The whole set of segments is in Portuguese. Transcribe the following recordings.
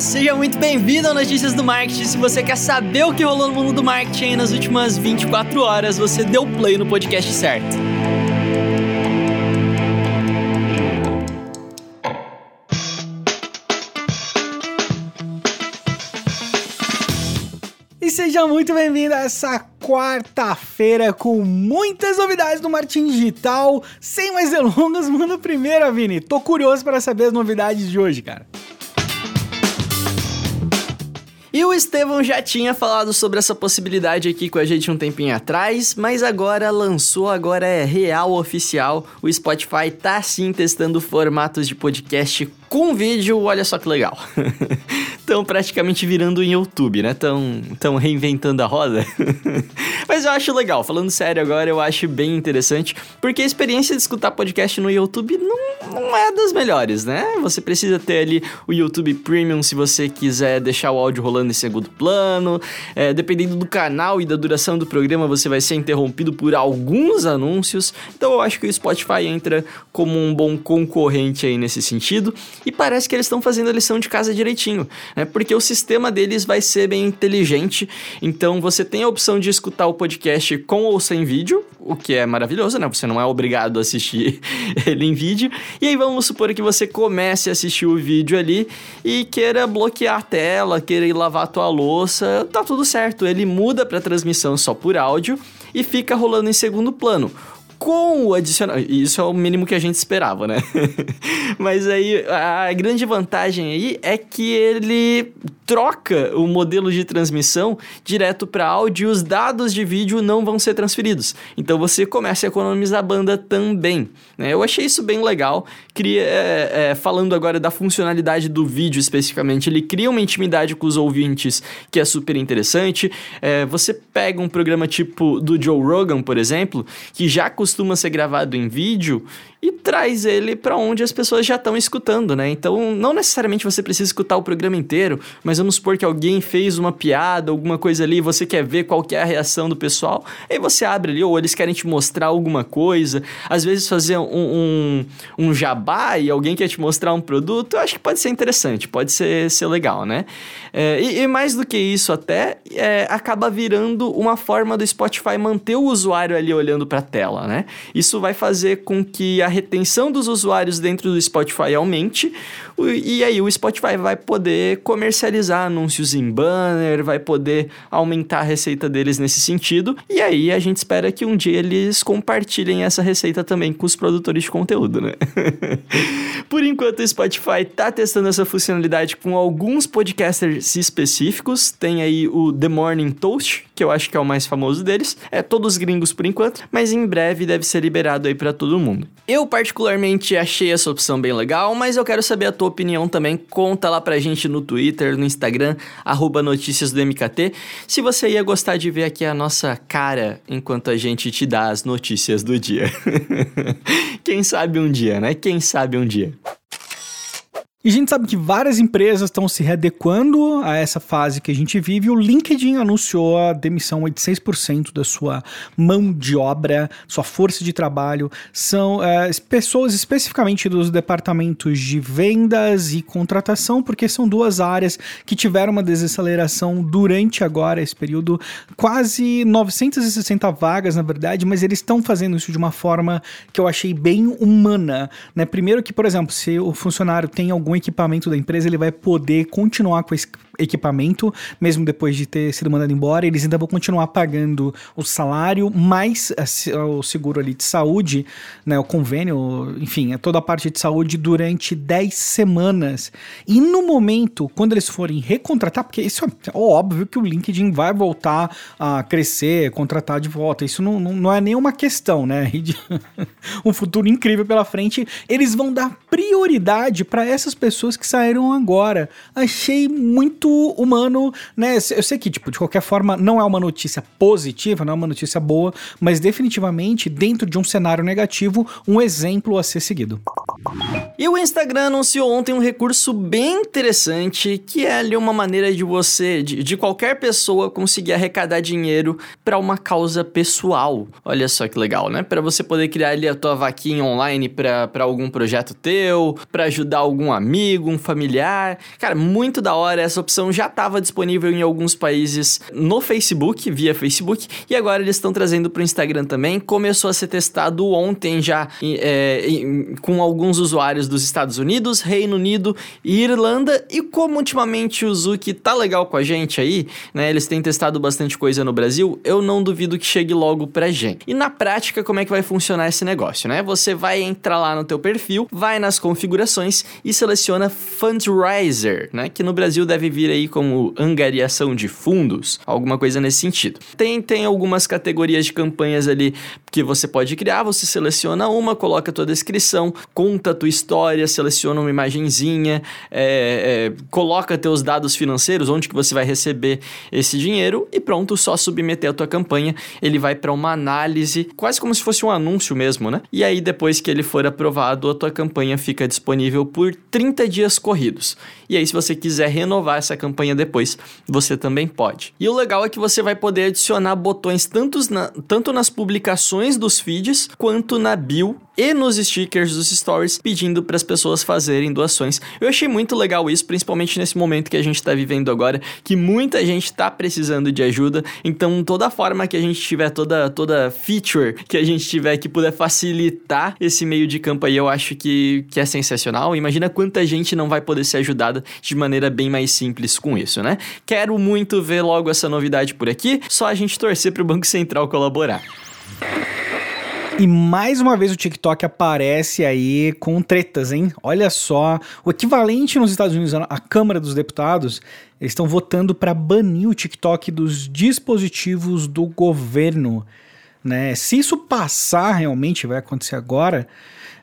Seja muito bem-vindo ao Notícias do Marketing. Se você quer saber o que rolou no mundo do marketing nas últimas 24 horas, você deu play no podcast certo. E seja muito bem-vindo a essa quarta-feira com muitas novidades do Martin Digital. Sem mais delongas, manda primeiro, Vini. Tô curioso para saber as novidades de hoje, cara. E o Estevão já tinha falado sobre essa possibilidade aqui com a gente um tempinho atrás, mas agora lançou, agora é real oficial. O Spotify tá sim testando formatos de podcast com vídeo, olha só que legal. Estão praticamente virando em YouTube, né? Estão tão reinventando a roda. Mas eu acho legal, falando sério agora, eu acho bem interessante, porque a experiência de escutar podcast no YouTube não, não é das melhores, né? Você precisa ter ali o YouTube Premium se você quiser deixar o áudio rolando em segundo plano. É, dependendo do canal e da duração do programa, você vai ser interrompido por alguns anúncios. Então eu acho que o Spotify entra como um bom concorrente aí nesse sentido. E parece que eles estão fazendo a lição de casa direitinho, né? Porque o sistema deles vai ser bem inteligente. Então você tem a opção de escutar o podcast com ou sem vídeo, o que é maravilhoso, né? Você não é obrigado a assistir ele em vídeo. E aí vamos supor que você comece a assistir o vídeo ali e queira bloquear a tela, queira ir lavar a tua louça, tá tudo certo. Ele muda para transmissão só por áudio e fica rolando em segundo plano com o adicional. Isso é o mínimo que a gente esperava, né? Mas aí a grande vantagem aí é que ele troca o modelo de transmissão direto para áudio e os dados de vídeo não vão ser transferidos. Então você começa a economizar banda também. Né? Eu achei isso bem legal. Cria, é, é, falando agora da funcionalidade do vídeo especificamente, ele cria uma intimidade com os ouvintes que é super interessante. É, você pega um programa tipo do Joe Rogan, por exemplo, que já costuma ser gravado em vídeo e traz ele para onde as pessoas já estão escutando, né? Então, não necessariamente você precisa escutar o programa inteiro, mas vamos supor que alguém fez uma piada, alguma coisa ali, você quer ver qual que é a reação do pessoal, aí você abre ali, ou eles querem te mostrar alguma coisa, às vezes fazer um, um, um jabá e alguém quer te mostrar um produto, eu acho que pode ser interessante, pode ser, ser legal, né? É, e, e, mais do que isso até, é, acaba virando uma forma do Spotify manter o usuário ali olhando para a tela, né? Isso vai fazer com que a a retenção dos usuários dentro do Spotify aumente, e aí o Spotify vai poder comercializar anúncios em banner, vai poder aumentar a receita deles nesse sentido, e aí a gente espera que um dia eles compartilhem essa receita também com os produtores de conteúdo, né? Por enquanto o Spotify tá testando essa funcionalidade com alguns podcasters específicos, tem aí o The Morning Toast, que eu acho que é o mais famoso deles, é todos gringos por enquanto, mas em breve deve ser liberado aí para todo mundo. Eu particularmente achei essa opção bem legal, mas eu quero saber a tua opinião também. Conta lá pra gente no Twitter, no Instagram, arroba notícias do MKT. Se você ia gostar de ver aqui a nossa cara enquanto a gente te dá as notícias do dia. Quem sabe um dia, né? Quem sabe um dia. E a gente sabe que várias empresas estão se readequando a essa fase que a gente vive. O LinkedIn anunciou a demissão de 6% da sua mão de obra, sua força de trabalho. São é, pessoas especificamente dos departamentos de vendas e contratação, porque são duas áreas que tiveram uma desaceleração durante agora esse período. Quase 960 vagas, na verdade, mas eles estão fazendo isso de uma forma que eu achei bem humana. Né? Primeiro que, por exemplo, se o funcionário tem algum equipamento da empresa, ele vai poder continuar com esse equipamento, mesmo depois de ter sido mandado embora, eles ainda vão continuar pagando o salário, mais o seguro ali de saúde, né, o convênio, enfim, é toda a parte de saúde durante 10 semanas. E no momento, quando eles forem recontratar, porque isso é óbvio que o LinkedIn vai voltar a crescer, contratar de volta, isso não, não, não é nenhuma questão, né? um futuro incrível pela frente, eles vão dar prioridade para essas pessoas que saíram agora. Achei muito muito humano, né? Eu sei que, tipo, de qualquer forma, não é uma notícia positiva, não é uma notícia boa, mas definitivamente, dentro de um cenário negativo, um exemplo a ser seguido. E o Instagram anunciou ontem um recurso bem interessante, que é ali uma maneira de você, de, de qualquer pessoa, conseguir arrecadar dinheiro para uma causa pessoal. Olha só que legal, né? Para você poder criar ali a tua vaquinha online para algum projeto teu, para ajudar algum amigo, um familiar. Cara, muito da hora. Essa opção já estava disponível em alguns países no Facebook, via Facebook, e agora eles estão trazendo para o Instagram também. Começou a ser testado ontem já é, com alguns usuários dos Estados Unidos, Reino Unido e Irlanda. E como ultimamente o Zuki tá legal com a gente aí, né? Eles têm testado bastante coisa no Brasil, eu não duvido que chegue logo pra gente. E na prática, como é que vai funcionar esse negócio, né? Você vai entrar lá no teu perfil, vai nas configurações e seleciona Fundraiser, né? Que no Brasil deve vir aí como angariação de fundos, alguma coisa nesse sentido. Tem, tem algumas categorias de campanhas ali que você pode criar, você seleciona uma, coloca a tua descrição, conta a tua história, seleciona uma imagenzinha, é, é, coloca teus dados financeiros, onde que você vai receber esse dinheiro e pronto, só submeter a tua campanha, ele vai para uma análise, quase como se fosse um anúncio mesmo, né? E aí depois que ele for aprovado, a tua campanha fica disponível por 30 dias corridos. E aí se você quiser renovar essa campanha depois, você também pode. E o legal é que você vai poder adicionar botões tanto, na, tanto nas publicações dos feeds quanto na bio e nos stickers dos stories pedindo para as pessoas fazerem doações. Eu achei muito legal isso, principalmente nesse momento que a gente está vivendo agora, que muita gente está precisando de ajuda. Então, toda forma que a gente tiver, toda, toda feature que a gente tiver que puder facilitar esse meio de campo aí, eu acho que, que é sensacional. Imagina quanta gente não vai poder ser ajudada de maneira bem mais simples com isso, né? Quero muito ver logo essa novidade por aqui, só a gente torcer para o Banco Central colaborar. E mais uma vez o TikTok aparece aí com tretas, hein? Olha só, o equivalente nos Estados Unidos, a Câmara dos Deputados, eles estão votando para banir o TikTok dos dispositivos do governo, né? Se isso passar realmente, vai acontecer agora,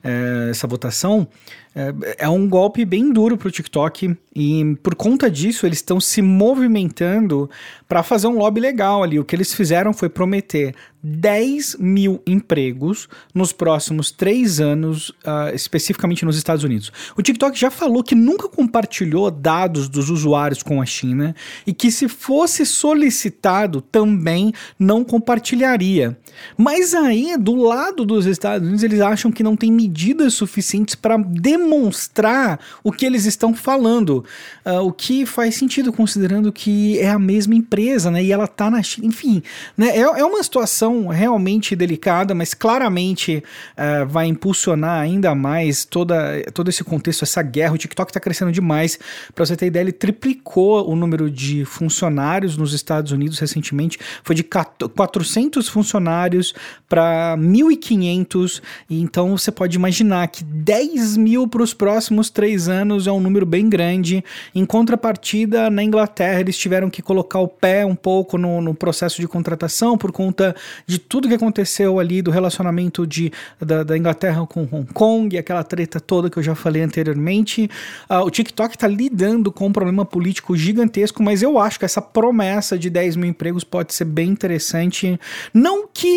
é, essa votação, é, é um golpe bem duro para o TikTok e por conta disso eles estão se movimentando para fazer um lobby legal ali. O que eles fizeram foi prometer 10 mil empregos nos próximos três anos, uh, especificamente nos Estados Unidos. O TikTok já falou que nunca compartilhou dados dos usuários com a China e que, se fosse solicitado, também não compartilharia. Mas aí, do lado dos Estados Unidos, eles acham que não tem medidas suficientes para demonstrar o que eles estão falando, uh, o que faz sentido considerando que é a mesma empresa, né? E ela tá na China, enfim, né? É, é uma situação realmente delicada, mas claramente uh, vai impulsionar ainda mais toda, todo esse contexto, essa guerra. O TikTok está crescendo demais. Para você ter ideia, ele triplicou o número de funcionários nos Estados Unidos recentemente. Foi de 400 funcionários para 1.500. Então você pode imaginar que 10 mil para os próximos três anos é um número bem grande. Em contrapartida, na Inglaterra, eles tiveram que colocar o pé um pouco no, no processo de contratação por conta de tudo que aconteceu ali, do relacionamento de, da, da Inglaterra com Hong Kong, aquela treta toda que eu já falei anteriormente. Uh, o TikTok está lidando com um problema político gigantesco, mas eu acho que essa promessa de 10 mil empregos pode ser bem interessante. Não que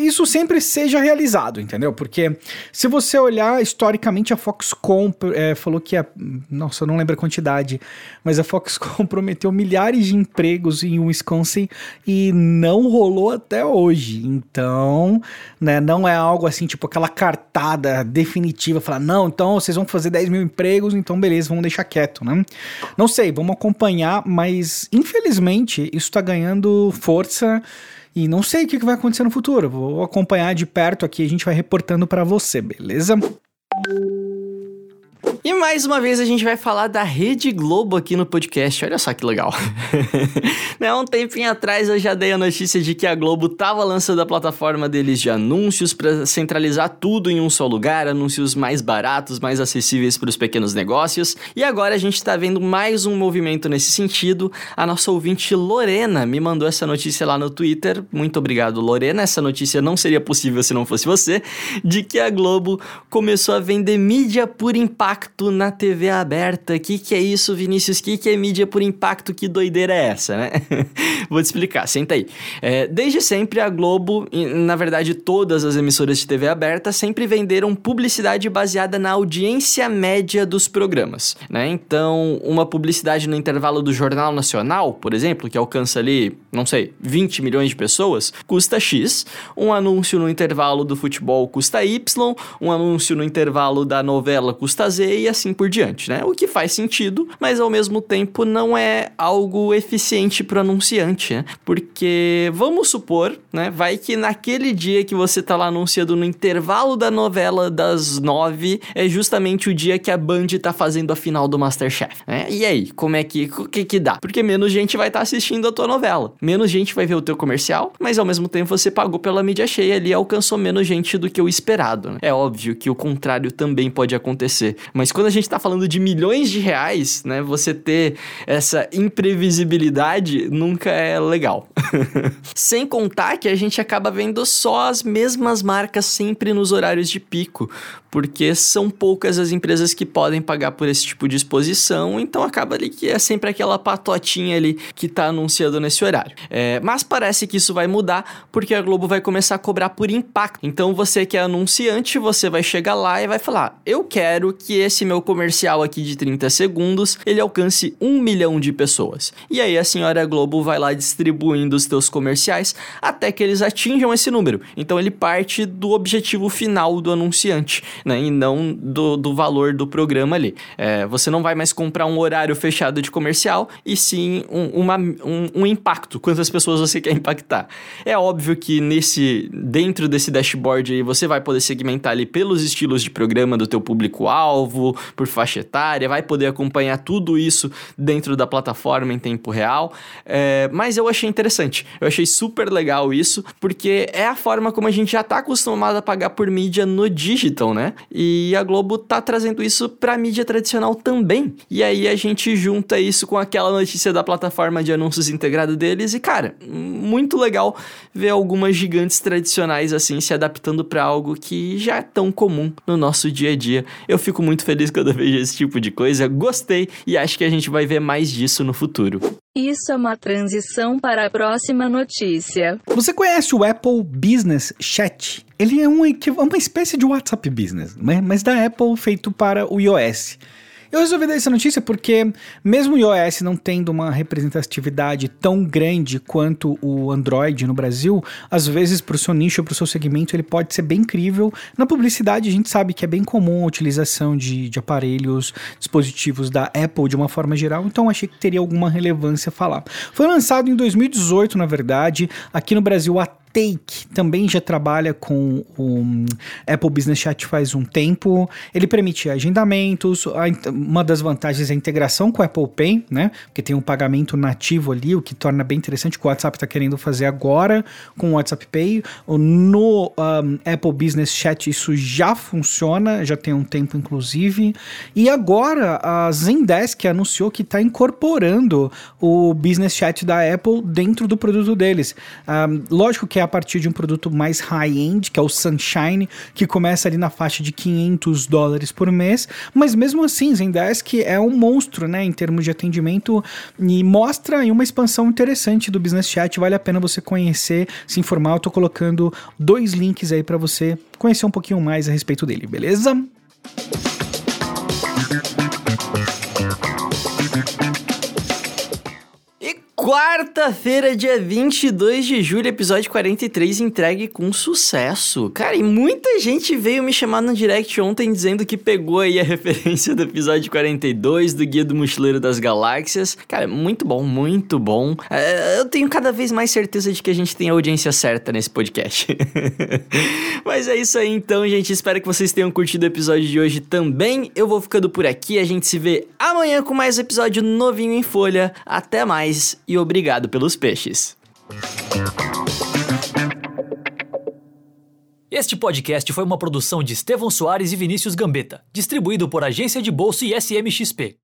isso sempre seja realizado, entendeu? Porque se você olhar historicamente, a Foxconn é, falou que a. Nossa, eu não lembro a quantidade, mas a Foxconn prometeu milhares de empregos em Wisconsin e não rolou até hoje. Então, né, não é algo assim, tipo aquela cartada definitiva, falar, não, então vocês vão fazer 10 mil empregos, então beleza, vamos deixar quieto, né? Não sei, vamos acompanhar, mas infelizmente isso tá ganhando força e não sei o que vai acontecer no futuro. Vou acompanhar de perto aqui, a gente vai reportando para você, beleza? E mais uma vez a gente vai falar da Rede Globo aqui no podcast. Olha só que legal. né, um tempinho atrás eu já dei a notícia de que a Globo tava lançando a plataforma deles de anúncios para centralizar tudo em um só lugar, anúncios mais baratos, mais acessíveis para os pequenos negócios. E agora a gente está vendo mais um movimento nesse sentido. A nossa ouvinte Lorena me mandou essa notícia lá no Twitter. Muito obrigado, Lorena. Essa notícia não seria possível se não fosse você, de que a Globo começou a vender mídia por impacto impacto na TV aberta. O que, que é isso, Vinícius? O que, que é mídia por impacto? Que doideira é essa, né? Vou te explicar, senta aí. É, desde sempre, a Globo, e, na verdade todas as emissoras de TV aberta, sempre venderam publicidade baseada na audiência média dos programas, né? Então, uma publicidade no intervalo do Jornal Nacional, por exemplo, que alcança ali, não sei, 20 milhões de pessoas, custa X. Um anúncio no intervalo do futebol custa Y, um anúncio no intervalo da novela custa Z e assim por diante, né? O que faz sentido, mas ao mesmo tempo não é algo eficiente para o anunciante, né? Porque vamos supor, né? Vai que naquele dia que você tá lá anunciando no intervalo da novela das nove, é justamente o dia que a Band tá fazendo a final do Masterchef, né? E aí, como é que, o que que dá? Porque menos gente vai estar tá assistindo a tua novela, menos gente vai ver o teu comercial, mas ao mesmo tempo você pagou pela mídia cheia ali e alcançou menos gente do que o esperado, né? É óbvio que o contrário também pode acontecer, mas quando a gente tá falando de milhões de reais, né? Você ter essa imprevisibilidade nunca é legal. Sem contar que a gente acaba vendo só as mesmas marcas sempre nos horários de pico, porque são poucas as empresas que podem pagar por esse tipo de exposição, então acaba ali que é sempre aquela patotinha ali que tá anunciando nesse horário. É, mas parece que isso vai mudar porque a Globo vai começar a cobrar por impacto. Então você que é anunciante, você vai chegar lá e vai falar: eu quero que esse meu comercial aqui de 30 segundos ele alcance um milhão de pessoas. E aí a senhora Globo vai lá distribuindo os teus comerciais até que eles atinjam esse número. Então ele parte do objetivo final do anunciante né? E não do, do valor do programa ali. É, você não vai mais comprar um horário fechado de comercial, e sim um, uma, um, um impacto, quantas pessoas você quer impactar. É óbvio que nesse dentro desse dashboard aí você vai poder segmentar ali pelos estilos de programa do teu público-alvo, por faixa etária, vai poder acompanhar tudo isso dentro da plataforma em tempo real. É, mas eu achei interessante, eu achei super legal isso, porque é a forma como a gente já está acostumado a pagar por mídia no digital, né? E a Globo tá trazendo isso pra mídia tradicional também. E aí a gente junta isso com aquela notícia da plataforma de anúncios integrada deles e, cara, muito legal ver algumas gigantes tradicionais assim se adaptando para algo que já é tão comum no nosso dia a dia. Eu fico muito feliz quando eu vejo esse tipo de coisa, gostei e acho que a gente vai ver mais disso no futuro. Isso é uma transição para a próxima notícia. Você conhece o Apple Business Chat? Ele é um, uma espécie de WhatsApp Business, né? mas da Apple feito para o iOS. Eu resolvi dar essa notícia porque, mesmo o iOS não tendo uma representatividade tão grande quanto o Android no Brasil, às vezes para o seu nicho, para o seu segmento, ele pode ser bem incrível. Na publicidade, a gente sabe que é bem comum a utilização de, de aparelhos, dispositivos da Apple de uma forma geral, então achei que teria alguma relevância falar. Foi lançado em 2018, na verdade, aqui no Brasil até Take também já trabalha com o Apple Business Chat faz um tempo. Ele permite agendamentos. Uma das vantagens é a integração com o Apple Pay, né? Porque tem um pagamento nativo ali, o que torna bem interessante o WhatsApp está querendo fazer agora com o WhatsApp Pay. No um, Apple Business Chat isso já funciona, já tem um tempo inclusive. E agora a Zendesk anunciou que está incorporando o Business Chat da Apple dentro do produto deles. Um, lógico que é a partir de um produto mais high-end, que é o Sunshine, que começa ali na faixa de 500 dólares por mês, mas mesmo assim, Zendesk é um monstro, né, em termos de atendimento. E mostra uma expansão interessante do Business Chat, vale a pena você conhecer, se informar, eu tô colocando dois links aí para você conhecer um pouquinho mais a respeito dele, beleza? Quarta-feira, dia 22 de julho, episódio 43, entregue com sucesso. Cara, e muita gente veio me chamar no direct ontem dizendo que pegou aí a referência do episódio 42 do Guia do Mochileiro das Galáxias. Cara, muito bom, muito bom. É, eu tenho cada vez mais certeza de que a gente tem a audiência certa nesse podcast. Mas é isso aí então, gente. Espero que vocês tenham curtido o episódio de hoje também. Eu vou ficando por aqui. A gente se vê amanhã com mais episódio novinho em folha. Até mais e obrigado pelos peixes. Este podcast foi uma produção de Estevão Soares e Vinícius Gambetta, distribuído por Agência de Bolsa e SMXP.